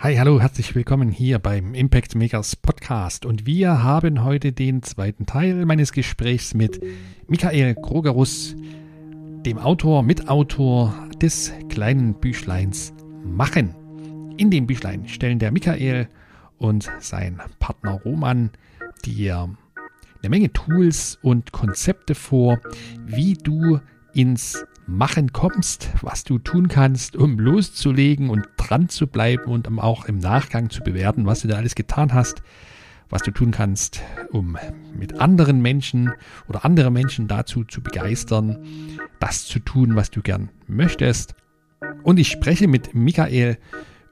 Hi, hallo, herzlich willkommen hier beim Impact Makers Podcast. Und wir haben heute den zweiten Teil meines Gesprächs mit Michael Krogerus, dem Autor, Mitautor des kleinen Büchleins Machen. In dem Büchlein stellen der Michael und sein Partner Roman dir eine Menge Tools und Konzepte vor, wie du ins Machen kommst, was du tun kannst, um loszulegen und dran zu bleiben und um auch im Nachgang zu bewerten, was du da alles getan hast, was du tun kannst, um mit anderen Menschen oder andere Menschen dazu zu begeistern, das zu tun, was du gern möchtest. Und ich spreche mit Michael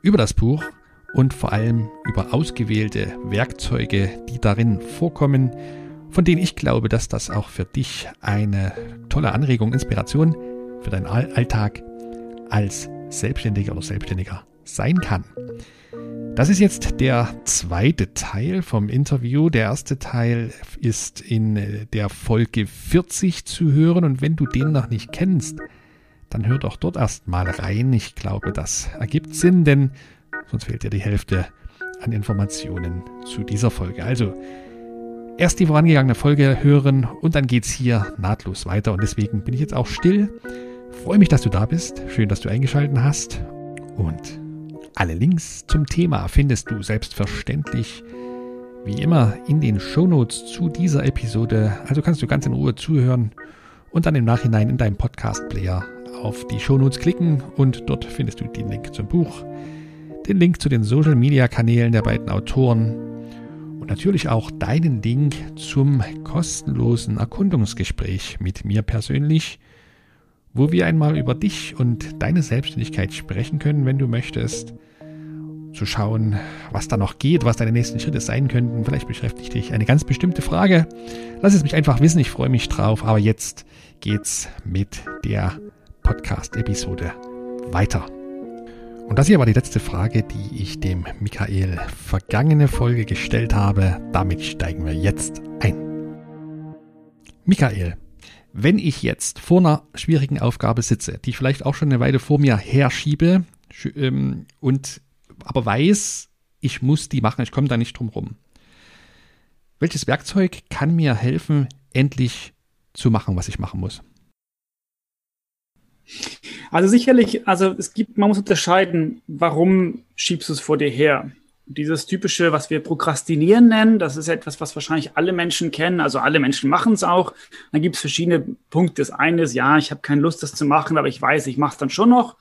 über das Buch und vor allem über ausgewählte Werkzeuge, die darin vorkommen, von denen ich glaube, dass das auch für dich eine tolle Anregung, Inspiration für deinen Alltag als Selbstständiger oder Selbstständiger sein kann. Das ist jetzt der zweite Teil vom Interview. Der erste Teil ist in der Folge 40 zu hören und wenn du den noch nicht kennst, dann hör doch dort erst mal rein. Ich glaube, das ergibt Sinn, denn sonst fehlt dir die Hälfte an Informationen zu dieser Folge. Also erst die vorangegangene Folge hören und dann geht es hier nahtlos weiter und deswegen bin ich jetzt auch still freue mich, dass du da bist. Schön, dass du eingeschaltet hast. Und alle Links zum Thema findest du selbstverständlich wie immer in den Shownotes zu dieser Episode. Also kannst du ganz in Ruhe zuhören und dann im Nachhinein in deinem Podcast-Player auf die Shownotes klicken und dort findest du den Link zum Buch, den Link zu den Social-Media-Kanälen der beiden Autoren und natürlich auch deinen Link zum kostenlosen Erkundungsgespräch mit mir persönlich wo wir einmal über dich und deine Selbstständigkeit sprechen können, wenn du möchtest. Zu schauen, was da noch geht, was deine nächsten Schritte sein könnten. Vielleicht beschäftigt dich eine ganz bestimmte Frage. Lass es mich einfach wissen, ich freue mich drauf. Aber jetzt geht's mit der Podcast-Episode weiter. Und das hier war die letzte Frage, die ich dem Michael vergangene Folge gestellt habe. Damit steigen wir jetzt ein. Michael, wenn ich jetzt vor einer schwierigen Aufgabe sitze, die ich vielleicht auch schon eine Weile vor mir herschiebe ähm, und aber weiß, ich muss die machen, ich komme da nicht drum rum. Welches Werkzeug kann mir helfen, endlich zu machen, was ich machen muss? Also sicherlich, also es gibt, man muss unterscheiden, warum schiebst du es vor dir her? Dieses typische, was wir Prokrastinieren nennen, das ist etwas, was wahrscheinlich alle Menschen kennen. Also alle Menschen machen es auch. Dann gibt es verschiedene Punkte. Das eine ist, ja, ich habe keine Lust, das zu machen, aber ich weiß, ich mache es dann schon noch.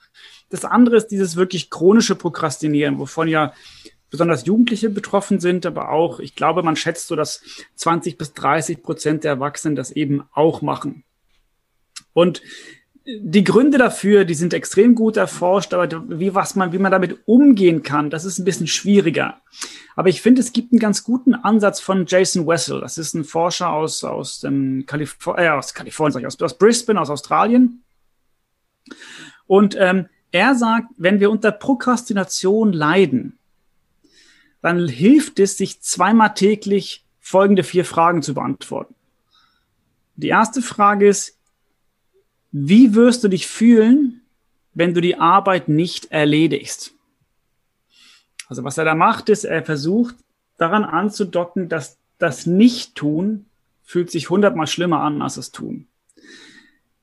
Das andere ist dieses wirklich chronische Prokrastinieren, wovon ja besonders Jugendliche betroffen sind, aber auch, ich glaube, man schätzt so, dass 20 bis 30 Prozent der Erwachsenen das eben auch machen. Und die Gründe dafür, die sind extrem gut erforscht, aber wie, was man, wie man damit umgehen kann, das ist ein bisschen schwieriger. Aber ich finde, es gibt einen ganz guten Ansatz von Jason Wessel. Das ist ein Forscher aus, aus, dem Kalifor äh, aus Kalifornien, aus, aus Brisbane, aus Australien. Und ähm, er sagt, wenn wir unter Prokrastination leiden, dann hilft es, sich zweimal täglich folgende vier Fragen zu beantworten. Die erste Frage ist, wie wirst du dich fühlen, wenn du die Arbeit nicht erledigst? Also was er da macht, ist, er versucht daran anzudocken, dass das Nicht-Tun fühlt sich hundertmal schlimmer an als das Tun.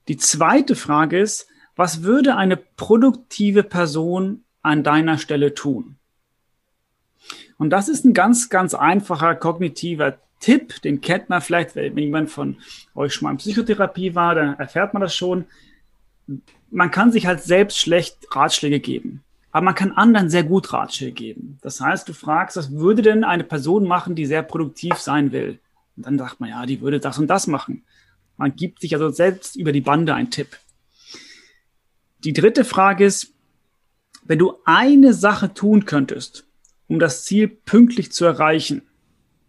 Die zweite Frage ist, was würde eine produktive Person an deiner Stelle tun? Und das ist ein ganz, ganz einfacher kognitiver Tipp, den kennt man vielleicht, wenn jemand von euch schon mal in Psychotherapie war, dann erfährt man das schon. Man kann sich halt selbst schlecht Ratschläge geben. Aber man kann anderen sehr gut Ratschläge geben. Das heißt, du fragst, was würde denn eine Person machen, die sehr produktiv sein will? Und dann sagt man, ja, die würde das und das machen. Man gibt sich also selbst über die Bande einen Tipp. Die dritte Frage ist, wenn du eine Sache tun könntest, um das Ziel pünktlich zu erreichen,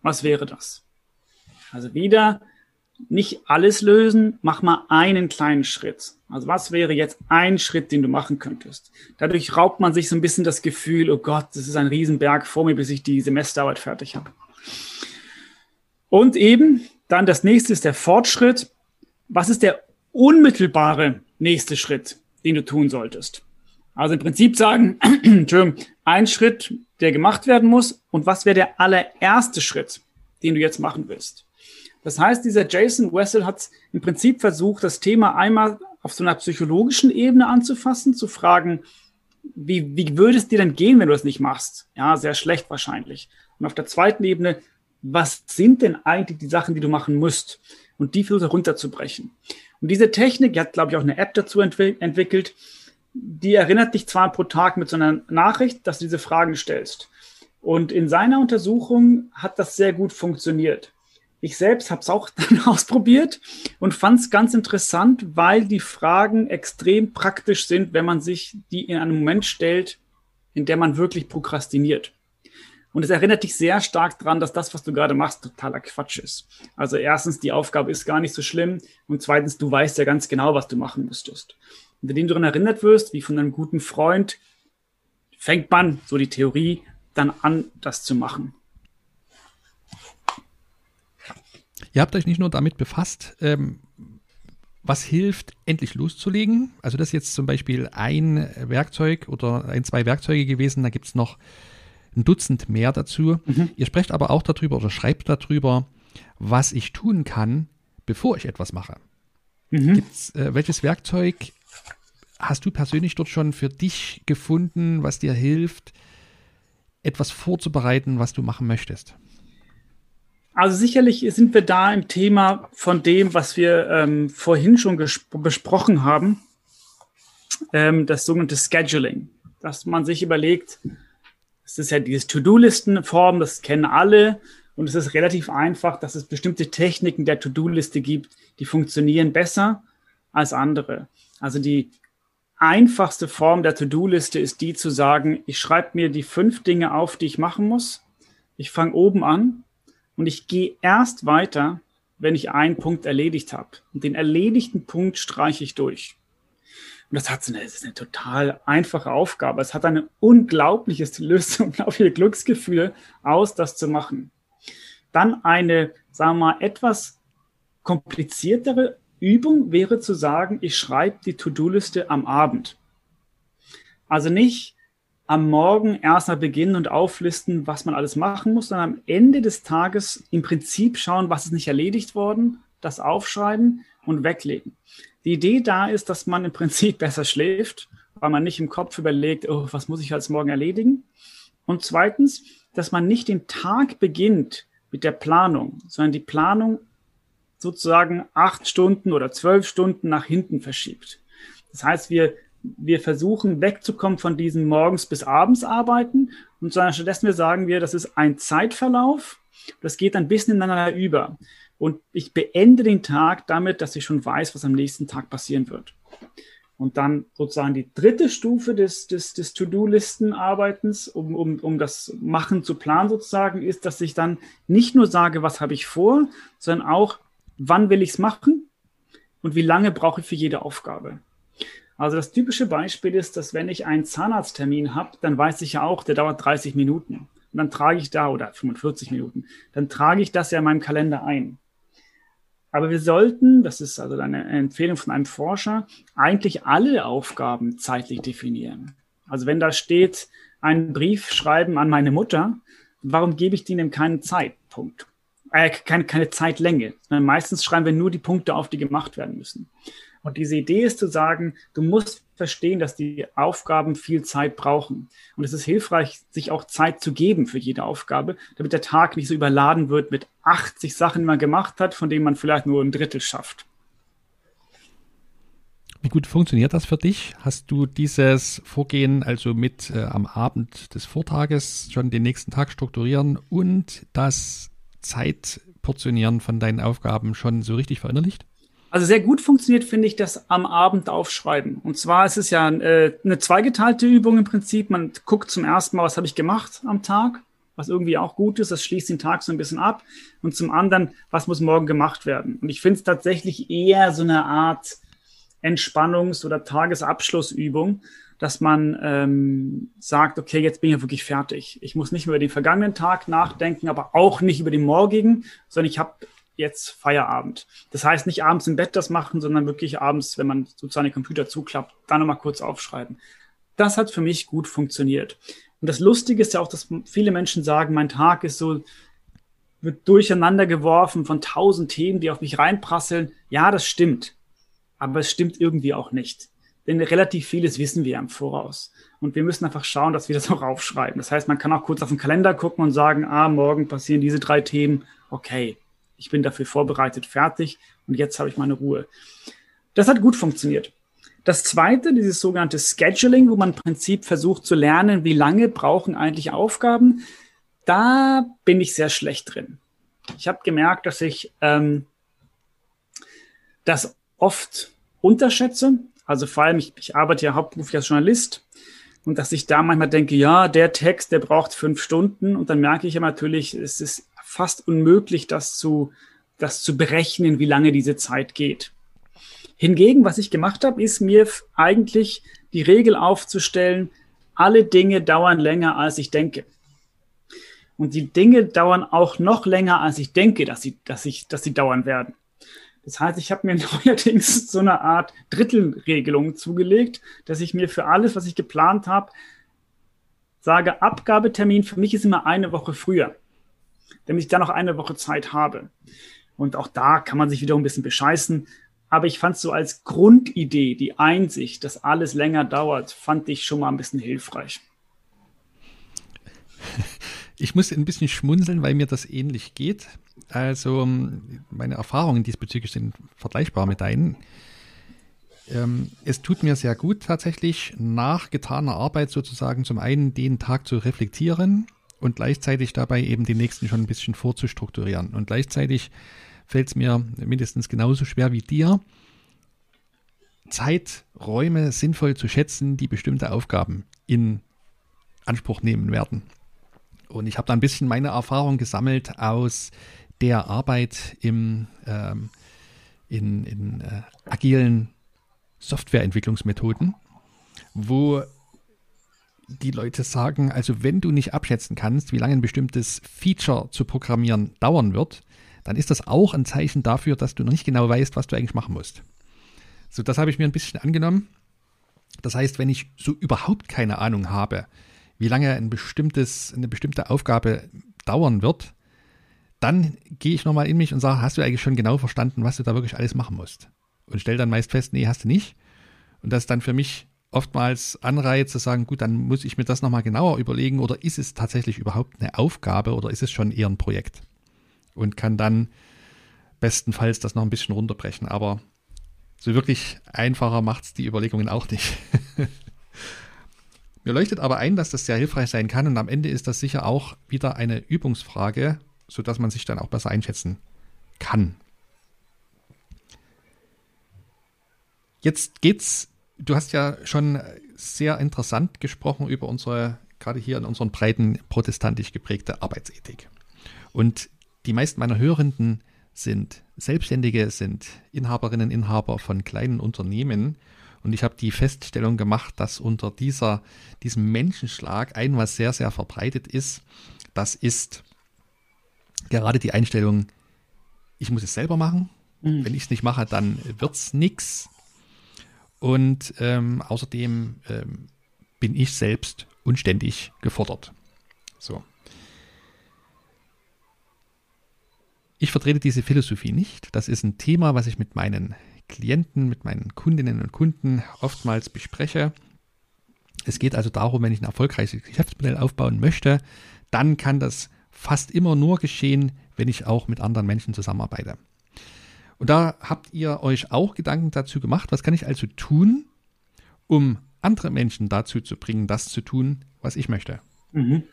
was wäre das? Also wieder nicht alles lösen, mach mal einen kleinen Schritt. Also was wäre jetzt ein Schritt, den du machen könntest? Dadurch raubt man sich so ein bisschen das Gefühl, oh Gott, das ist ein Riesenberg vor mir, bis ich die Semesterarbeit fertig habe. Und eben dann das nächste ist der Fortschritt. Was ist der unmittelbare nächste Schritt, den du tun solltest? Also im Prinzip sagen, ein Schritt, der gemacht werden muss und was wäre der allererste Schritt, den du jetzt machen willst. Das heißt, dieser Jason Wessel hat im Prinzip versucht, das Thema einmal auf so einer psychologischen Ebene anzufassen, zu fragen, wie, wie würde es dir denn gehen, wenn du das nicht machst? Ja, sehr schlecht wahrscheinlich. Und auf der zweiten Ebene, was sind denn eigentlich die Sachen, die du machen musst? Und die versucht runterzubrechen. Und diese Technik, die hat, glaube ich, auch eine App dazu entwick entwickelt, die erinnert dich zwar pro Tag mit so einer Nachricht, dass du diese Fragen stellst. Und in seiner Untersuchung hat das sehr gut funktioniert. Ich selbst habe es auch dann ausprobiert und fand es ganz interessant, weil die Fragen extrem praktisch sind, wenn man sich die in einem Moment stellt, in der man wirklich prokrastiniert. Und es erinnert dich sehr stark daran, dass das, was du gerade machst, totaler Quatsch ist. Also erstens, die Aufgabe ist gar nicht so schlimm und zweitens, du weißt ja ganz genau, was du machen müsstest. Und indem du daran erinnert wirst, wie von einem guten Freund, fängt man, so die Theorie, dann an, das zu machen. Ihr habt euch nicht nur damit befasst, ähm, was hilft, endlich loszulegen. Also das ist jetzt zum Beispiel ein Werkzeug oder ein, zwei Werkzeuge gewesen. Da gibt es noch ein Dutzend mehr dazu. Mhm. Ihr sprecht aber auch darüber oder schreibt darüber, was ich tun kann, bevor ich etwas mache. Mhm. Gibt's, äh, welches Werkzeug hast du persönlich dort schon für dich gefunden, was dir hilft, etwas vorzubereiten, was du machen möchtest? Also sicherlich sind wir da im Thema von dem, was wir ähm, vorhin schon besprochen haben, ähm, das sogenannte Scheduling, dass man sich überlegt, es ist ja diese To-Do-Listen-Form, das kennen alle. Und es ist relativ einfach, dass es bestimmte Techniken der To-Do-Liste gibt, die funktionieren besser als andere. Also die einfachste Form der To-Do-Liste ist die zu sagen, ich schreibe mir die fünf Dinge auf, die ich machen muss. Ich fange oben an und ich gehe erst weiter, wenn ich einen Punkt erledigt habe. Und den erledigten Punkt streiche ich durch. Und das hat eine, das ist eine total einfache Aufgabe. Es hat ein unglaubliches, löst unglaubliche Glücksgefühl aus, das zu machen. Dann eine, sagen wir mal, etwas kompliziertere Übung wäre zu sagen, ich schreibe die To-Do-Liste am Abend. Also nicht am Morgen erstmal beginnen und auflisten, was man alles machen muss, sondern am Ende des Tages im Prinzip schauen, was ist nicht erledigt worden, das aufschreiben und weglegen. Die Idee da ist, dass man im Prinzip besser schläft, weil man nicht im Kopf überlegt, oh, was muss ich als morgen erledigen? Und zweitens, dass man nicht den Tag beginnt mit der Planung, sondern die Planung sozusagen acht Stunden oder zwölf Stunden nach hinten verschiebt. Das heißt, wir, wir versuchen wegzukommen von diesem morgens bis abends arbeiten und sondern stattdessen wir sagen wir, das ist ein Zeitverlauf, das geht ein bisschen ineinander über. Und ich beende den Tag damit, dass ich schon weiß, was am nächsten Tag passieren wird. Und dann sozusagen die dritte Stufe des, des, des To-Do-Listen-Arbeitens, um, um, um das Machen zu planen sozusagen, ist, dass ich dann nicht nur sage, was habe ich vor, sondern auch, wann will ich es machen und wie lange brauche ich für jede Aufgabe. Also das typische Beispiel ist, dass wenn ich einen Zahnarzttermin habe, dann weiß ich ja auch, der dauert 30 Minuten. Und dann trage ich da, oder 45 Minuten, dann trage ich das ja in meinem Kalender ein. Aber wir sollten, das ist also eine Empfehlung von einem Forscher, eigentlich alle Aufgaben zeitlich definieren. Also wenn da steht, einen Brief schreiben an meine Mutter, warum gebe ich denen keinen Zeitpunkt? Äh, keine, keine Zeitlänge. Meistens schreiben wir nur die Punkte auf, die gemacht werden müssen. Und diese Idee ist zu sagen, du musst verstehen, dass die Aufgaben viel Zeit brauchen. Und es ist hilfreich, sich auch Zeit zu geben für jede Aufgabe, damit der Tag nicht so überladen wird mit 80 Sachen, die man gemacht hat, von denen man vielleicht nur ein Drittel schafft. Wie gut funktioniert das für dich? Hast du dieses Vorgehen also mit äh, am Abend des Vortages schon den nächsten Tag strukturieren und das Zeitportionieren von deinen Aufgaben schon so richtig verinnerlicht? Also sehr gut funktioniert, finde ich, das am Abend aufschreiben. Und zwar ist es ja äh, eine zweigeteilte Übung im Prinzip. Man guckt zum ersten Mal, was habe ich gemacht am Tag, was irgendwie auch gut ist. Das schließt den Tag so ein bisschen ab. Und zum anderen, was muss morgen gemacht werden? Und ich finde es tatsächlich eher so eine Art Entspannungs- oder Tagesabschlussübung, dass man ähm, sagt, okay, jetzt bin ich ja wirklich fertig. Ich muss nicht mehr über den vergangenen Tag nachdenken, aber auch nicht über den morgigen, sondern ich habe jetzt Feierabend. Das heißt nicht abends im Bett das machen, sondern wirklich abends, wenn man sozusagen den Computer zuklappt, dann nochmal kurz aufschreiben. Das hat für mich gut funktioniert. Und das Lustige ist ja auch, dass viele Menschen sagen, mein Tag ist so, wird durcheinander geworfen von tausend Themen, die auf mich reinprasseln. Ja, das stimmt. Aber es stimmt irgendwie auch nicht. Denn relativ vieles wissen wir im Voraus. Und wir müssen einfach schauen, dass wir das auch aufschreiben. Das heißt, man kann auch kurz auf den Kalender gucken und sagen, ah, morgen passieren diese drei Themen. Okay, ich bin dafür vorbereitet, fertig. Und jetzt habe ich meine Ruhe. Das hat gut funktioniert. Das zweite, dieses sogenannte Scheduling, wo man im Prinzip versucht zu lernen, wie lange brauchen eigentlich Aufgaben, da bin ich sehr schlecht drin. Ich habe gemerkt, dass ich ähm, das oft unterschätze. Also vor allem, ich, ich arbeite ja hauptberuflich als Journalist und dass ich da manchmal denke, ja, der Text, der braucht fünf Stunden und dann merke ich ja natürlich, es ist fast unmöglich, das zu, das zu berechnen, wie lange diese Zeit geht. Hingegen, was ich gemacht habe, ist mir eigentlich die Regel aufzustellen, alle Dinge dauern länger, als ich denke. Und die Dinge dauern auch noch länger, als ich denke, dass sie, dass ich, dass sie dauern werden. Das heißt, ich habe mir neuerdings so eine Art Drittelregelung zugelegt, dass ich mir für alles, was ich geplant habe, sage, Abgabetermin für mich ist immer eine Woche früher, damit ich dann noch eine Woche Zeit habe. Und auch da kann man sich wieder ein bisschen bescheißen. Aber ich fand so als Grundidee, die Einsicht, dass alles länger dauert, fand ich schon mal ein bisschen hilfreich. Ich muss ein bisschen schmunzeln, weil mir das ähnlich geht. Also ähm, meine Erfahrungen diesbezüglich sind vergleichbar mit deinen. Ähm, es tut mir sehr gut tatsächlich nach getaner Arbeit sozusagen zum einen den Tag zu reflektieren und gleichzeitig dabei eben den nächsten schon ein bisschen vorzustrukturieren. Und gleichzeitig fällt es mir mindestens genauso schwer wie dir, Zeiträume sinnvoll zu schätzen, die bestimmte Aufgaben in Anspruch nehmen werden. Und ich habe da ein bisschen meine Erfahrung gesammelt aus der Arbeit im, ähm, in, in äh, agilen Softwareentwicklungsmethoden, wo die Leute sagen, also wenn du nicht abschätzen kannst, wie lange ein bestimmtes Feature zu programmieren dauern wird, dann ist das auch ein Zeichen dafür, dass du noch nicht genau weißt, was du eigentlich machen musst. So, das habe ich mir ein bisschen angenommen. Das heißt, wenn ich so überhaupt keine Ahnung habe, wie lange ein bestimmtes, eine bestimmte Aufgabe dauern wird, dann gehe ich nochmal in mich und sage, hast du eigentlich schon genau verstanden, was du da wirklich alles machen musst? Und stelle dann meist fest, nee, hast du nicht. Und das ist dann für mich oftmals Anreiz zu sagen, gut, dann muss ich mir das nochmal genauer überlegen oder ist es tatsächlich überhaupt eine Aufgabe oder ist es schon eher ein Projekt? Und kann dann bestenfalls das noch ein bisschen runterbrechen. Aber so wirklich einfacher macht es die Überlegungen auch nicht. Mir leuchtet aber ein, dass das sehr hilfreich sein kann und am Ende ist das sicher auch wieder eine Übungsfrage, sodass man sich dann auch besser einschätzen kann. Jetzt geht's, du hast ja schon sehr interessant gesprochen über unsere, gerade hier in unseren breiten protestantisch geprägte Arbeitsethik. Und die meisten meiner Hörenden sind Selbstständige, sind Inhaberinnen, Inhaber von kleinen Unternehmen und ich habe die Feststellung gemacht, dass unter dieser, diesem Menschenschlag ein was sehr, sehr verbreitet ist. Das ist gerade die Einstellung, ich muss es selber machen. Mhm. Wenn ich es nicht mache, dann wird es nichts. Und ähm, außerdem ähm, bin ich selbst unständig gefordert. So. Ich vertrete diese Philosophie nicht. Das ist ein Thema, was ich mit meinen Klienten, mit meinen Kundinnen und Kunden oftmals bespreche. Es geht also darum, wenn ich ein erfolgreiches Geschäftsmodell aufbauen möchte, dann kann das fast immer nur geschehen, wenn ich auch mit anderen Menschen zusammenarbeite. Und da habt ihr euch auch Gedanken dazu gemacht, was kann ich also tun, um andere Menschen dazu zu bringen, das zu tun, was ich möchte. Mhm.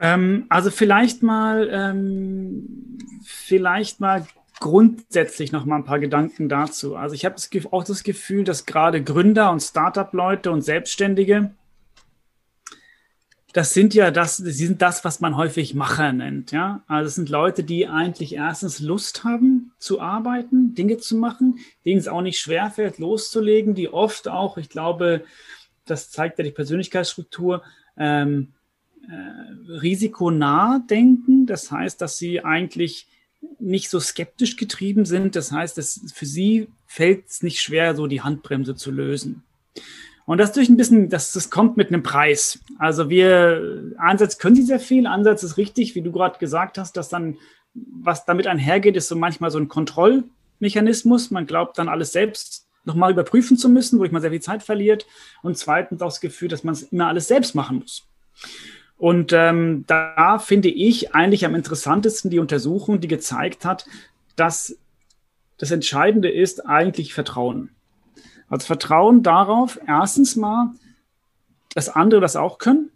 Ähm, also vielleicht mal, ähm, vielleicht mal grundsätzlich noch mal ein paar Gedanken dazu. Also ich habe auch das Gefühl, dass gerade Gründer und Startup-Leute und Selbstständige, das sind ja das, sie sind das, was man häufig Macher nennt, ja. Also es sind Leute, die eigentlich erstens Lust haben zu arbeiten, Dinge zu machen, denen es auch nicht schwerfällt, loszulegen, die oft auch, ich glaube, das zeigt ja die Persönlichkeitsstruktur, ähm, äh, risikonah denken. Das heißt, dass sie eigentlich nicht so skeptisch getrieben sind. Das heißt, dass für sie fällt es nicht schwer, so die Handbremse zu lösen. Und das durch ein bisschen, das, das kommt mit einem Preis. Also wir, einerseits können sie sehr viel, andererseits ist richtig, wie du gerade gesagt hast, dass dann, was damit einhergeht, ist so manchmal so ein Kontrollmechanismus. Man glaubt dann alles selbst nochmal überprüfen zu müssen, wo ich mal sehr viel Zeit verliert. Und zweitens auch das Gefühl, dass man es immer alles selbst machen muss. Und ähm, da finde ich eigentlich am interessantesten die Untersuchung, die gezeigt hat, dass das Entscheidende ist eigentlich Vertrauen. Also Vertrauen darauf, erstens mal, dass andere das auch können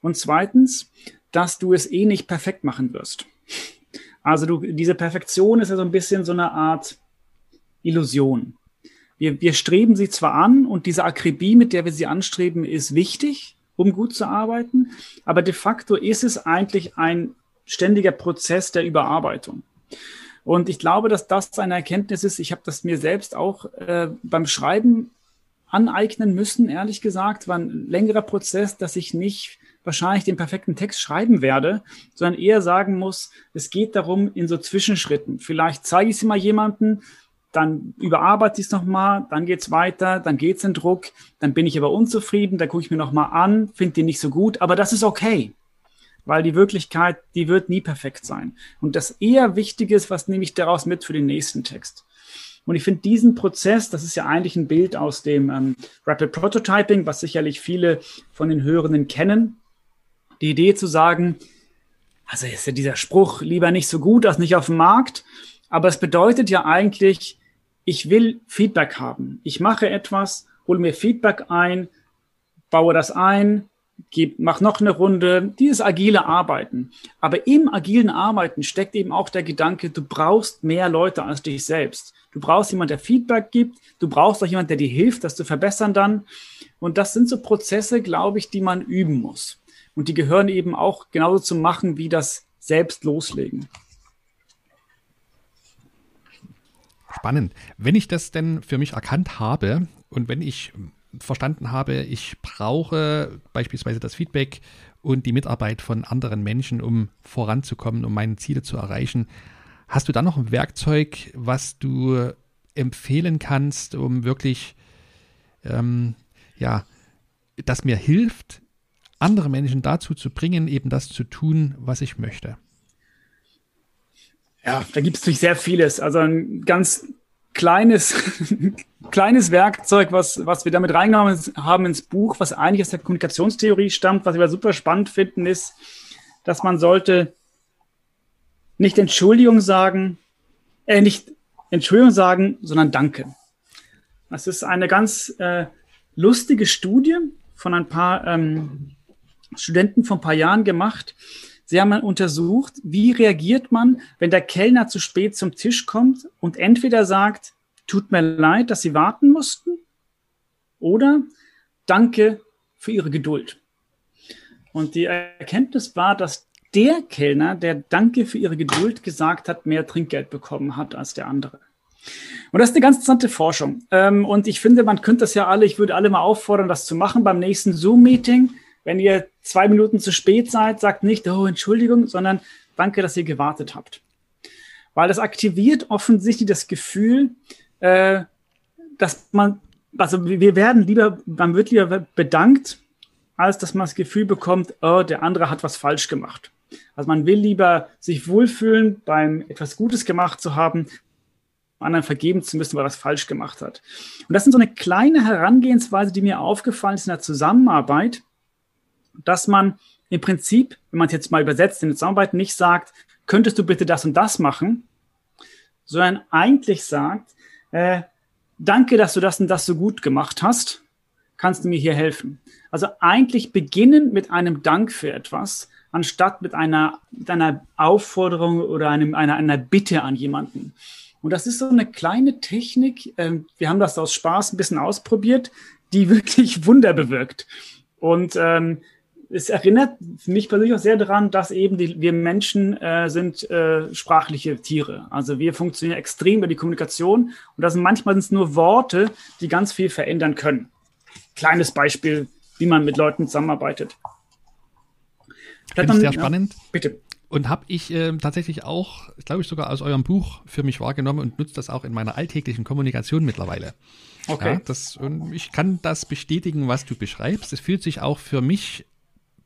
und zweitens, dass du es eh nicht perfekt machen wirst. Also du, diese Perfektion ist ja so ein bisschen so eine Art Illusion. Wir, wir streben sie zwar an und diese Akribie, mit der wir sie anstreben, ist wichtig, um gut zu arbeiten, aber de facto ist es eigentlich ein ständiger Prozess der Überarbeitung. Und ich glaube, dass das eine Erkenntnis ist. Ich habe das mir selbst auch äh, beim Schreiben aneignen müssen, ehrlich gesagt. War ein längerer Prozess, dass ich nicht wahrscheinlich den perfekten Text schreiben werde, sondern eher sagen muss, es geht darum, in so Zwischenschritten. Vielleicht zeige ich es mal jemanden, dann überarbeite ich es nochmal, dann geht's weiter, dann geht's in Druck, dann bin ich aber unzufrieden, dann gucke ich mir nochmal an, finde den nicht so gut, aber das ist okay weil die Wirklichkeit, die wird nie perfekt sein. Und das eher Wichtige ist, was nehme ich daraus mit für den nächsten Text? Und ich finde diesen Prozess, das ist ja eigentlich ein Bild aus dem ähm, Rapid Prototyping, was sicherlich viele von den Hörenden kennen. Die Idee zu sagen, also ist ja dieser Spruch lieber nicht so gut als nicht auf dem Markt, aber es bedeutet ja eigentlich, ich will Feedback haben. Ich mache etwas, hole mir Feedback ein, baue das ein, gib, mach noch eine Runde, dieses agile Arbeiten. Aber im agilen Arbeiten steckt eben auch der Gedanke, du brauchst mehr Leute als dich selbst. Du brauchst jemanden, der Feedback gibt. Du brauchst auch jemanden, der dir hilft, das zu verbessern dann. Und das sind so Prozesse, glaube ich, die man üben muss. Und die gehören eben auch genauso zu machen wie das selbst loslegen. Spannend. Wenn ich das denn für mich erkannt habe und wenn ich verstanden habe, ich brauche beispielsweise das Feedback und die Mitarbeit von anderen Menschen, um voranzukommen, um meine Ziele zu erreichen. Hast du da noch ein Werkzeug, was du empfehlen kannst, um wirklich, ähm, ja, das mir hilft, andere Menschen dazu zu bringen, eben das zu tun, was ich möchte? Ja, da gibt es natürlich sehr vieles. Also ein ganz kleines, kleines Werkzeug, was, was wir damit reingenommen haben ins Buch, was eigentlich aus der Kommunikationstheorie stammt, was wir super spannend finden, ist, dass man sollte nicht Entschuldigung sagen, äh, nicht Entschuldigung sagen, sondern Danke. Das ist eine ganz äh, lustige Studie von ein paar ähm, Studenten vor ein paar Jahren gemacht. Sie haben untersucht, wie reagiert man, wenn der Kellner zu spät zum Tisch kommt und entweder sagt, tut mir leid, dass Sie warten mussten, oder danke für Ihre Geduld. Und die Erkenntnis war, dass der Kellner, der Danke für Ihre Geduld gesagt hat, mehr Trinkgeld bekommen hat als der andere. Und das ist eine ganz interessante Forschung. Ähm, und ich finde, man könnte das ja alle, ich würde alle mal auffordern, das zu machen beim nächsten Zoom-Meeting wenn ihr zwei Minuten zu spät seid, sagt nicht, oh, Entschuldigung, sondern danke, dass ihr gewartet habt. Weil das aktiviert offensichtlich das Gefühl, äh, dass man, also wir werden lieber, man wird lieber bedankt, als dass man das Gefühl bekommt, oh, der andere hat was falsch gemacht. Also man will lieber sich wohlfühlen, beim etwas Gutes gemacht zu haben, anderen vergeben zu müssen, weil er was falsch gemacht hat. Und das ist so eine kleine Herangehensweise, die mir aufgefallen ist in der Zusammenarbeit, dass man im Prinzip, wenn man es jetzt mal übersetzt in der Zusammenarbeit, nicht sagt, könntest du bitte das und das machen, sondern eigentlich sagt, äh, danke, dass du das und das so gut gemacht hast, kannst du mir hier helfen. Also eigentlich beginnen mit einem Dank für etwas, anstatt mit einer, mit einer Aufforderung oder einem, einer, einer Bitte an jemanden. Und das ist so eine kleine Technik, äh, wir haben das aus Spaß ein bisschen ausprobiert, die wirklich Wunder bewirkt. Und ähm, es erinnert mich persönlich auch sehr daran, dass eben die, wir Menschen äh, sind äh, sprachliche Tiere. Also wir funktionieren extrem über die Kommunikation und das sind manchmal sind es nur Worte, die ganz viel verändern können. Kleines Beispiel, wie man mit Leuten zusammenarbeitet. Finde ich sehr spannend. bitte. Und habe ich äh, tatsächlich auch, glaube ich, sogar aus eurem Buch für mich wahrgenommen und nutze das auch in meiner alltäglichen Kommunikation mittlerweile. Okay. Ja, das, und ich kann das bestätigen, was du beschreibst. Es fühlt sich auch für mich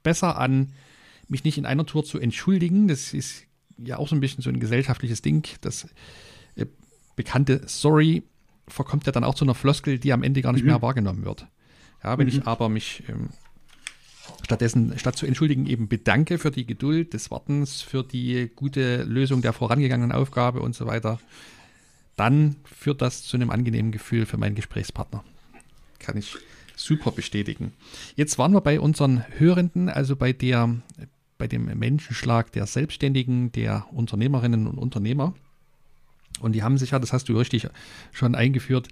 besser an, mich nicht in einer Tour zu entschuldigen. Das ist ja auch so ein bisschen so ein gesellschaftliches Ding. Das äh, bekannte Sorry verkommt ja dann auch zu einer Floskel, die am Ende gar nicht mhm. mehr wahrgenommen wird. Ja, wenn mhm. ich aber mich ähm, stattdessen, statt zu entschuldigen, eben bedanke für die Geduld des Wartens, für die gute Lösung der vorangegangenen Aufgabe und so weiter, dann führt das zu einem angenehmen Gefühl für meinen Gesprächspartner. Kann ich super bestätigen. Jetzt waren wir bei unseren Hörenden, also bei der, bei dem Menschenschlag der Selbstständigen, der Unternehmerinnen und Unternehmer. Und die haben sich ja, das hast du richtig schon eingeführt,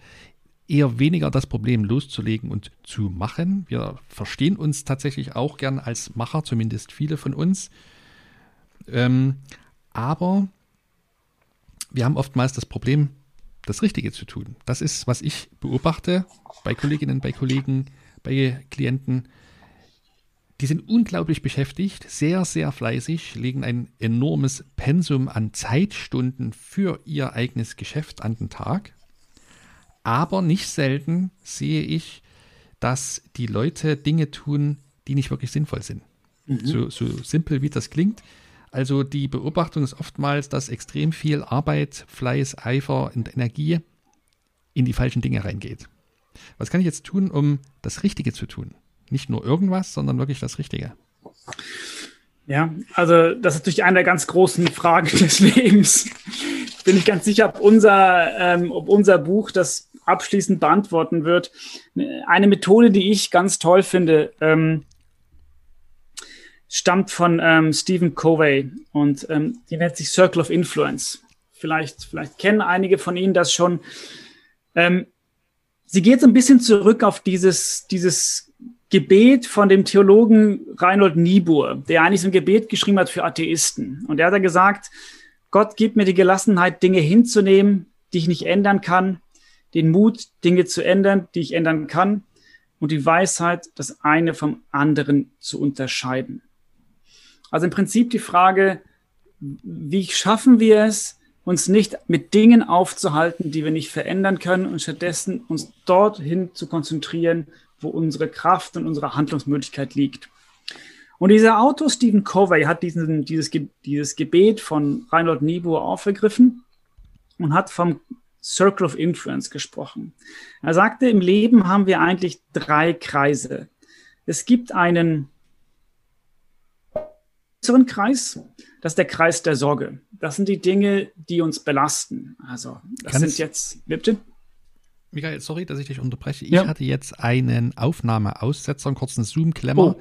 eher weniger das Problem loszulegen und zu machen. Wir verstehen uns tatsächlich auch gern als Macher, zumindest viele von uns. Ähm, aber wir haben oftmals das Problem, das Richtige zu tun. Das ist, was ich beobachte bei Kolleginnen, bei Kollegen, bei Klienten. Die sind unglaublich beschäftigt, sehr, sehr fleißig, legen ein enormes Pensum an Zeitstunden für ihr eigenes Geschäft an den Tag aber nicht selten sehe ich, dass die Leute Dinge tun, die nicht wirklich sinnvoll sind. Mhm. So, so simpel wie das klingt. Also die Beobachtung ist oftmals, dass extrem viel Arbeit, Fleiß, Eifer und Energie in die falschen Dinge reingeht. Was kann ich jetzt tun, um das Richtige zu tun? Nicht nur irgendwas, sondern wirklich das Richtige. Ja, also das ist natürlich eine der ganz großen Fragen des Lebens. Bin ich ganz sicher, ob unser, ähm, ob unser Buch das abschließend beantworten wird. Eine Methode, die ich ganz toll finde, ähm, stammt von ähm, Stephen Covey und ähm, die nennt sich Circle of Influence. Vielleicht, vielleicht kennen einige von Ihnen das schon. Ähm, sie geht so ein bisschen zurück auf dieses, dieses Gebet von dem Theologen Reinhold Niebuhr, der eigentlich so ein Gebet geschrieben hat für Atheisten. Und er hat da gesagt, Gott gibt mir die Gelassenheit, Dinge hinzunehmen, die ich nicht ändern kann, den Mut, Dinge zu ändern, die ich ändern kann und die Weisheit, das eine vom anderen zu unterscheiden. Also im Prinzip die Frage, wie schaffen wir es, uns nicht mit Dingen aufzuhalten, die wir nicht verändern können und stattdessen uns dorthin zu konzentrieren, wo unsere Kraft und unsere Handlungsmöglichkeit liegt. Und dieser Autor Stephen Covey hat diesen, dieses, dieses Gebet von Reinhold Niebuhr aufgegriffen und hat vom Circle of Influence gesprochen. Er sagte, im Leben haben wir eigentlich drei Kreise. Es gibt einen äußeren Kreis, das ist der Kreis der Sorge. Das sind die Dinge, die uns belasten. Also, das Kann sind jetzt, bitte? Michael, sorry, dass ich dich unterbreche. Ich ja. hatte jetzt einen Aufnahmeaussetzer, einen kurzen Zoom-Klemmer. Oh.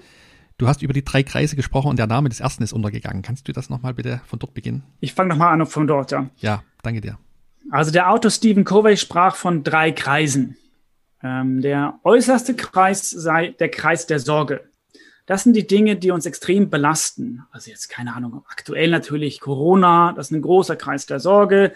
Du hast über die drei Kreise gesprochen und der Name des ersten ist untergegangen. Kannst du das nochmal bitte von dort beginnen? Ich fange nochmal an von dort, ja. Ja, danke dir. Also der Autor Stephen Covey sprach von drei Kreisen. Ähm, der äußerste Kreis sei der Kreis der Sorge. Das sind die Dinge, die uns extrem belasten. Also jetzt keine Ahnung, aktuell natürlich Corona, das ist ein großer Kreis der Sorge.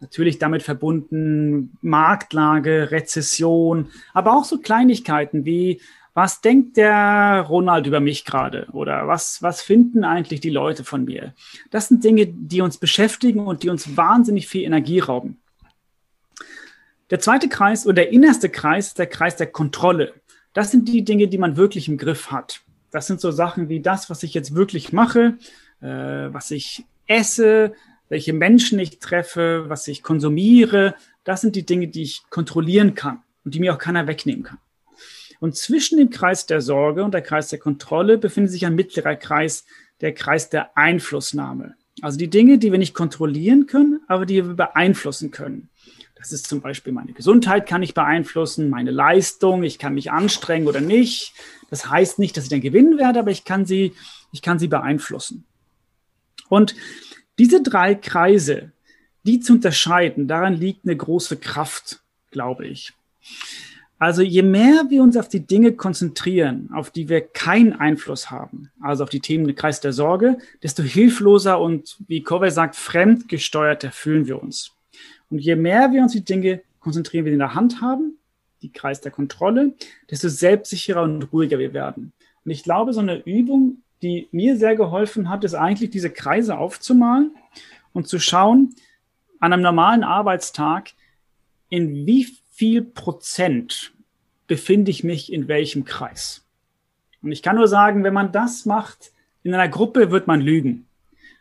Natürlich damit verbunden Marktlage, Rezession, aber auch so Kleinigkeiten wie was denkt der Ronald über mich gerade? Oder was, was finden eigentlich die Leute von mir? Das sind Dinge, die uns beschäftigen und die uns wahnsinnig viel Energie rauben. Der zweite Kreis oder der innerste Kreis ist der Kreis der Kontrolle. Das sind die Dinge, die man wirklich im Griff hat. Das sind so Sachen wie das, was ich jetzt wirklich mache, äh, was ich esse, welche Menschen ich treffe, was ich konsumiere. Das sind die Dinge, die ich kontrollieren kann und die mir auch keiner wegnehmen kann. Und zwischen dem Kreis der Sorge und der Kreis der Kontrolle befindet sich ein mittlerer Kreis, der Kreis der Einflussnahme. Also die Dinge, die wir nicht kontrollieren können, aber die wir beeinflussen können. Das ist zum Beispiel meine Gesundheit kann ich beeinflussen, meine Leistung, ich kann mich anstrengen oder nicht. Das heißt nicht, dass ich dann gewinnen werde, aber ich kann sie, ich kann sie beeinflussen. Und diese drei Kreise, die zu unterscheiden, daran liegt eine große Kraft, glaube ich. Also je mehr wir uns auf die Dinge konzentrieren, auf die wir keinen Einfluss haben, also auf die Themen im Kreis der Sorge, desto hilfloser und, wie Covey sagt, fremdgesteuerter fühlen wir uns. Und je mehr wir uns die Dinge konzentrieren, wir in der Hand haben, die Kreis der Kontrolle, desto selbstsicherer und ruhiger wir werden. Und ich glaube, so eine Übung die mir sehr geholfen hat, ist eigentlich diese Kreise aufzumalen und zu schauen, an einem normalen Arbeitstag, in wie viel Prozent befinde ich mich in welchem Kreis. Und ich kann nur sagen, wenn man das macht, in einer Gruppe wird man lügen.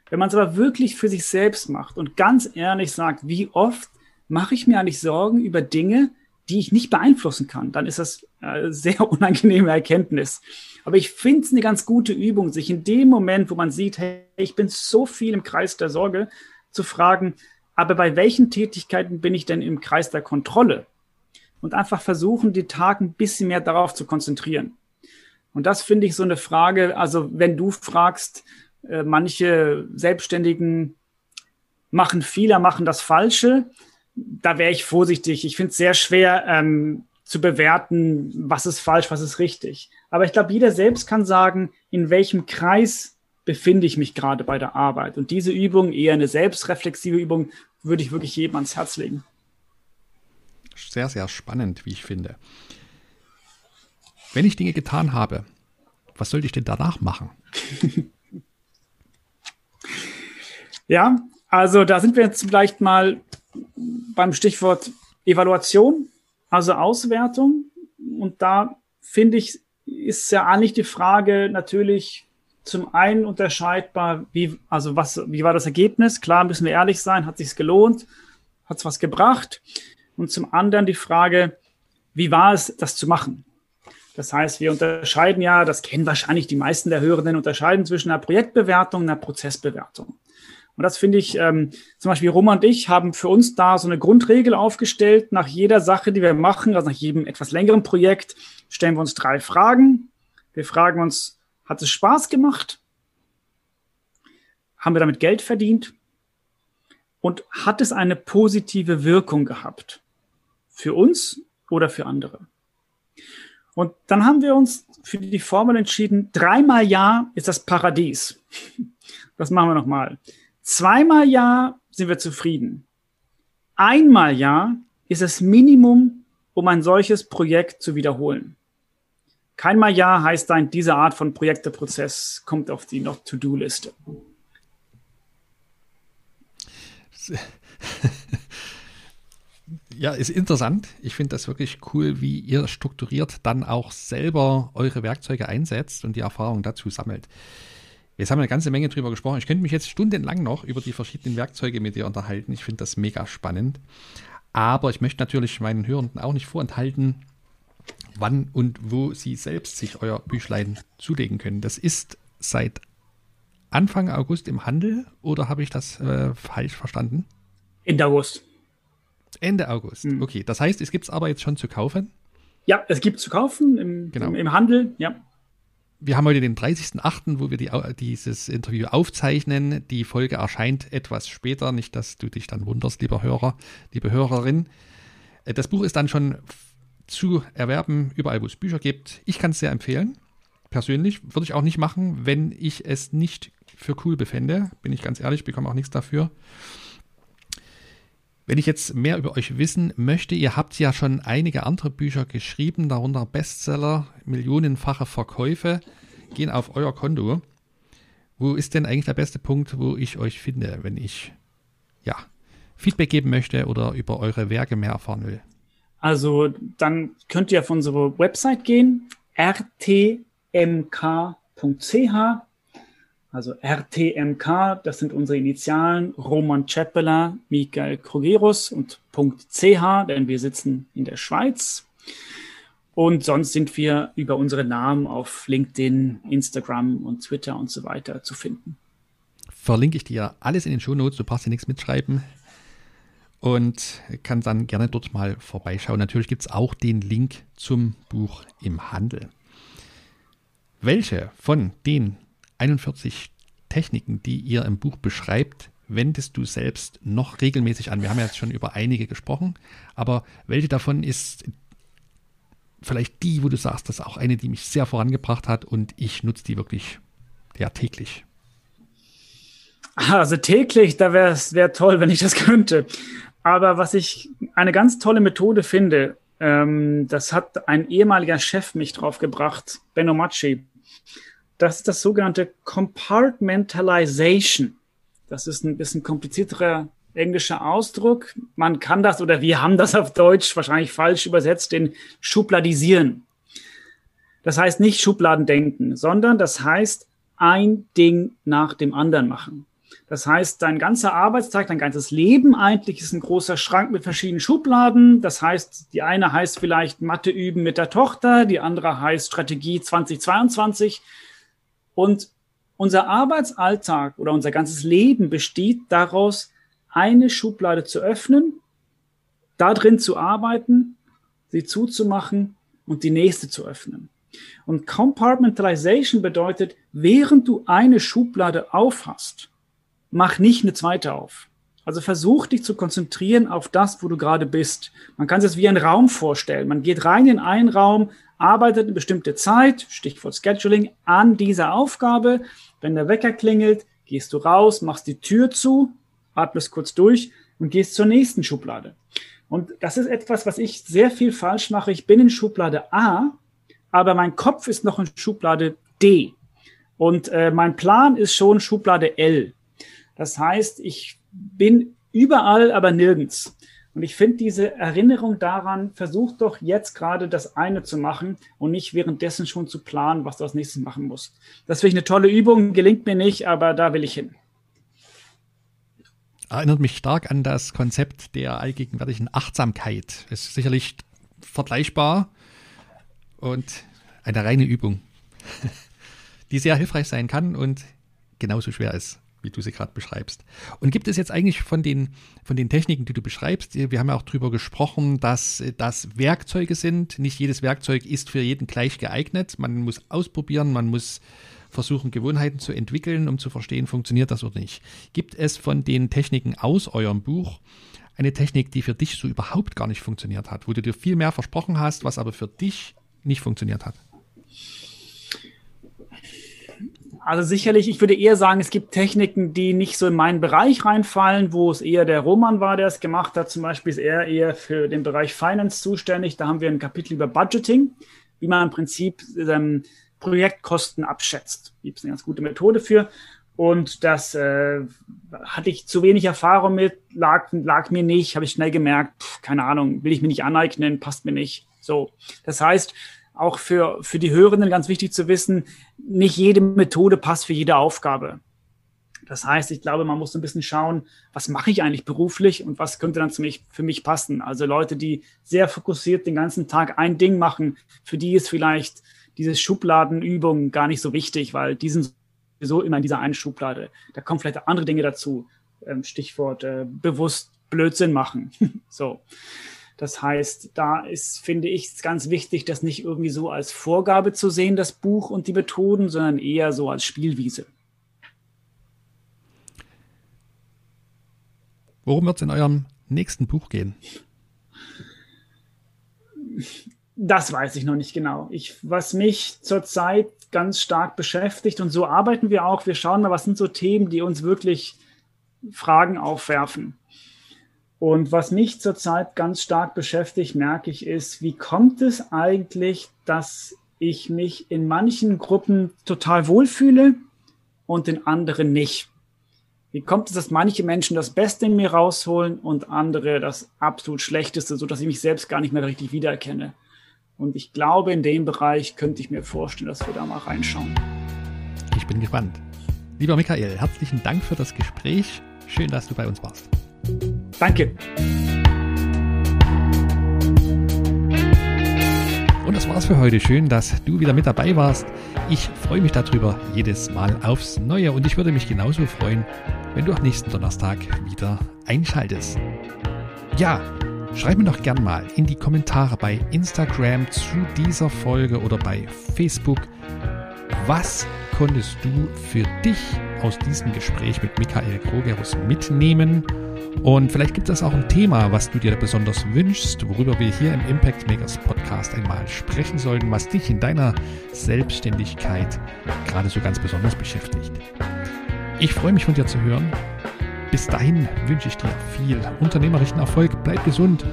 Wenn man es aber wirklich für sich selbst macht und ganz ehrlich sagt, wie oft mache ich mir eigentlich Sorgen über Dinge, die ich nicht beeinflussen kann, dann ist das eine sehr unangenehme Erkenntnis. Aber ich finde es eine ganz gute Übung, sich in dem Moment, wo man sieht, hey, ich bin so viel im Kreis der Sorge, zu fragen, aber bei welchen Tätigkeiten bin ich denn im Kreis der Kontrolle? Und einfach versuchen, die Tage ein bisschen mehr darauf zu konzentrieren. Und das finde ich so eine Frage, also wenn du fragst, äh, manche Selbstständigen machen Fehler, machen das Falsche, da wäre ich vorsichtig. Ich finde es sehr schwer ähm, zu bewerten, was ist falsch, was ist richtig. Aber ich glaube, jeder selbst kann sagen, in welchem Kreis befinde ich mich gerade bei der Arbeit. Und diese Übung, eher eine selbstreflexive Übung, würde ich wirklich jedem ans Herz legen. Sehr, sehr spannend, wie ich finde. Wenn ich Dinge getan habe, was sollte ich denn danach machen? ja, also da sind wir jetzt vielleicht mal beim Stichwort Evaluation, also Auswertung. Und da finde ich, ist ja eigentlich die Frage natürlich zum einen unterscheidbar, wie, also was, wie war das Ergebnis? Klar, müssen wir ehrlich sein, hat sich's gelohnt? Hat es was gebracht? Und zum anderen die Frage, wie war es, das zu machen? Das heißt, wir unterscheiden ja, das kennen wahrscheinlich die meisten der Hörenden, unterscheiden zwischen einer Projektbewertung und einer Prozessbewertung. Und das finde ich, ähm, zum Beispiel Roman und ich haben für uns da so eine Grundregel aufgestellt. Nach jeder Sache, die wir machen, also nach jedem etwas längeren Projekt, stellen wir uns drei Fragen. Wir fragen uns, hat es Spaß gemacht? Haben wir damit Geld verdient? Und hat es eine positive Wirkung gehabt? Für uns oder für andere? Und dann haben wir uns für die Formel entschieden, dreimal Ja ist das Paradies. Das machen wir nochmal. Zweimal Ja sind wir zufrieden. Einmal Ja ist das Minimum, um ein solches Projekt zu wiederholen. Keinmal Ja heißt dann, diese Art von Projekteprozess kommt auf die Not-to-Do-Liste. Ja, ist interessant. Ich finde das wirklich cool, wie ihr strukturiert dann auch selber eure Werkzeuge einsetzt und die Erfahrung dazu sammelt. Jetzt haben wir eine ganze Menge drüber gesprochen. Ich könnte mich jetzt stundenlang noch über die verschiedenen Werkzeuge mit dir unterhalten. Ich finde das mega spannend. Aber ich möchte natürlich meinen Hörenden auch nicht vorenthalten, wann und wo sie selbst sich euer Büchlein zulegen können. Das ist seit Anfang August im Handel oder habe ich das äh, falsch verstanden? Ende August. Ende August. Mhm. Okay, das heißt, es gibt es aber jetzt schon zu kaufen? Ja, es gibt zu kaufen im, genau. im, im Handel, ja. Wir haben heute den 30.08., wo wir die, dieses Interview aufzeichnen. Die Folge erscheint etwas später. Nicht, dass du dich dann wunderst, lieber Hörer, liebe Hörerin. Äh, das Buch ist dann schon zu erwerben, überall, wo es Bücher gibt. Ich kann es sehr empfehlen. Persönlich würde ich auch nicht machen, wenn ich es nicht für cool befände. Bin ich ganz ehrlich, bekomme auch nichts dafür. Wenn ich jetzt mehr über euch wissen möchte, ihr habt ja schon einige andere Bücher geschrieben, darunter Bestseller, millionenfache Verkäufe, gehen auf euer Konto. Wo ist denn eigentlich der beste Punkt, wo ich euch finde, wenn ich ja Feedback geben möchte oder über eure Werke mehr erfahren will? Also dann könnt ihr auf unsere Website gehen, rtmk.ch. Also RTMK, das sind unsere Initialen, Roman Ceppeler, Michael Krogerus und .ch, denn wir sitzen in der Schweiz. Und sonst sind wir über unsere Namen auf LinkedIn, Instagram und Twitter und so weiter zu finden. Verlinke ich dir alles in den Shownotes, du brauchst dir nichts mitschreiben und kann dann gerne dort mal vorbeischauen. Natürlich gibt es auch den Link zum Buch im Handel. Welche von den 41 Techniken, die ihr im Buch beschreibt, wendest du selbst noch regelmäßig an? Wir haben ja jetzt schon über einige gesprochen, aber welche davon ist vielleicht die, wo du sagst, das ist auch eine, die mich sehr vorangebracht hat und ich nutze die wirklich ja täglich? Also täglich, da wäre es wär toll, wenn ich das könnte. Aber was ich eine ganz tolle Methode finde, ähm, das hat ein ehemaliger Chef mich drauf gebracht, Benno Macci. Das ist das sogenannte Compartmentalization. Das ist ein bisschen komplizierterer englischer Ausdruck. Man kann das oder wir haben das auf Deutsch wahrscheinlich falsch übersetzt, den Schubladisieren. Das heißt nicht Schubladen denken, sondern das heißt ein Ding nach dem anderen machen. Das heißt, dein ganzer Arbeitstag, dein ganzes Leben eigentlich ist ein großer Schrank mit verschiedenen Schubladen. Das heißt, die eine heißt vielleicht Mathe üben mit der Tochter, die andere heißt Strategie 2022. Und unser Arbeitsalltag oder unser ganzes Leben besteht daraus, eine Schublade zu öffnen, da drin zu arbeiten, sie zuzumachen und die nächste zu öffnen. Und Compartmentalization bedeutet, während du eine Schublade aufhast, mach nicht eine zweite auf. Also versuch dich zu konzentrieren auf das, wo du gerade bist. Man kann es wie einen Raum vorstellen. Man geht rein in einen Raum, arbeitet eine bestimmte Zeit, Stichwort Scheduling, an dieser Aufgabe. Wenn der Wecker klingelt, gehst du raus, machst die Tür zu, atmest kurz durch und gehst zur nächsten Schublade. Und das ist etwas, was ich sehr viel falsch mache. Ich bin in Schublade A, aber mein Kopf ist noch in Schublade D. Und äh, mein Plan ist schon Schublade L. Das heißt, ich bin überall, aber nirgends. Und ich finde diese Erinnerung daran, versuch doch jetzt gerade das eine zu machen und nicht währenddessen schon zu planen, was du als nächstes machen musst. Das finde ich eine tolle Übung, gelingt mir nicht, aber da will ich hin. Erinnert mich stark an das Konzept der allgegenwärtigen Achtsamkeit. Ist sicherlich vergleichbar und eine reine Übung, die sehr hilfreich sein kann und genauso schwer ist wie du sie gerade beschreibst. Und gibt es jetzt eigentlich von den, von den Techniken, die du beschreibst, wir haben ja auch darüber gesprochen, dass das Werkzeuge sind. Nicht jedes Werkzeug ist für jeden gleich geeignet. Man muss ausprobieren, man muss versuchen, Gewohnheiten zu entwickeln, um zu verstehen, funktioniert das oder nicht. Gibt es von den Techniken aus eurem Buch eine Technik, die für dich so überhaupt gar nicht funktioniert hat, wo du dir viel mehr versprochen hast, was aber für dich nicht funktioniert hat? Also sicherlich, ich würde eher sagen, es gibt Techniken, die nicht so in meinen Bereich reinfallen, wo es eher der Roman war, der es gemacht hat. Zum Beispiel ist er eher für den Bereich Finance zuständig. Da haben wir ein Kapitel über Budgeting, wie man im Prinzip ähm, Projektkosten abschätzt. Gibt es eine ganz gute Methode für. Und das äh, hatte ich zu wenig Erfahrung mit, lag, lag mir nicht, habe ich schnell gemerkt, pff, keine Ahnung, will ich mir nicht aneignen, passt mir nicht. So. Das heißt, auch für, für die Hörenden ganz wichtig zu wissen, nicht jede Methode passt für jede Aufgabe. Das heißt, ich glaube, man muss ein bisschen schauen, was mache ich eigentlich beruflich und was könnte dann für mich, für mich passen. Also Leute, die sehr fokussiert den ganzen Tag ein Ding machen, für die ist vielleicht diese Schubladenübung gar nicht so wichtig, weil die sind sowieso immer in dieser einen Schublade. Da kommen vielleicht andere Dinge dazu. Ähm, Stichwort äh, bewusst Blödsinn machen. so. Das heißt, da ist, finde ich, ganz wichtig, das nicht irgendwie so als Vorgabe zu sehen, das Buch und die Methoden, sondern eher so als Spielwiese. Worum wird es in eurem nächsten Buch gehen? Das weiß ich noch nicht genau. Ich, was mich zurzeit ganz stark beschäftigt und so arbeiten wir auch. Wir schauen mal, was sind so Themen, die uns wirklich Fragen aufwerfen. Und was mich zurzeit ganz stark beschäftigt, merke ich, ist, wie kommt es eigentlich, dass ich mich in manchen Gruppen total wohlfühle und in anderen nicht? Wie kommt es, dass manche Menschen das Beste in mir rausholen und andere das absolut Schlechteste, so dass ich mich selbst gar nicht mehr richtig wiedererkenne? Und ich glaube, in dem Bereich könnte ich mir vorstellen, dass wir da mal reinschauen. Ich bin gespannt. Lieber Michael, herzlichen Dank für das Gespräch. Schön, dass du bei uns warst. Danke. Und das war's für heute. Schön, dass du wieder mit dabei warst. Ich freue mich darüber jedes Mal aufs Neue und ich würde mich genauso freuen, wenn du auch nächsten Donnerstag wieder einschaltest. Ja, schreib mir doch gern mal in die Kommentare bei Instagram zu dieser Folge oder bei Facebook, was konntest du für dich aus diesem Gespräch mit Michael Krogerus mitnehmen? Und vielleicht gibt es auch ein Thema, was du dir besonders wünschst, worüber wir hier im Impact Makers Podcast einmal sprechen sollten, was dich in deiner Selbstständigkeit gerade so ganz besonders beschäftigt. Ich freue mich von dir zu hören. Bis dahin wünsche ich dir viel unternehmerischen Erfolg, bleib gesund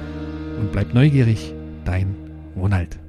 und bleib neugierig. Dein Ronald.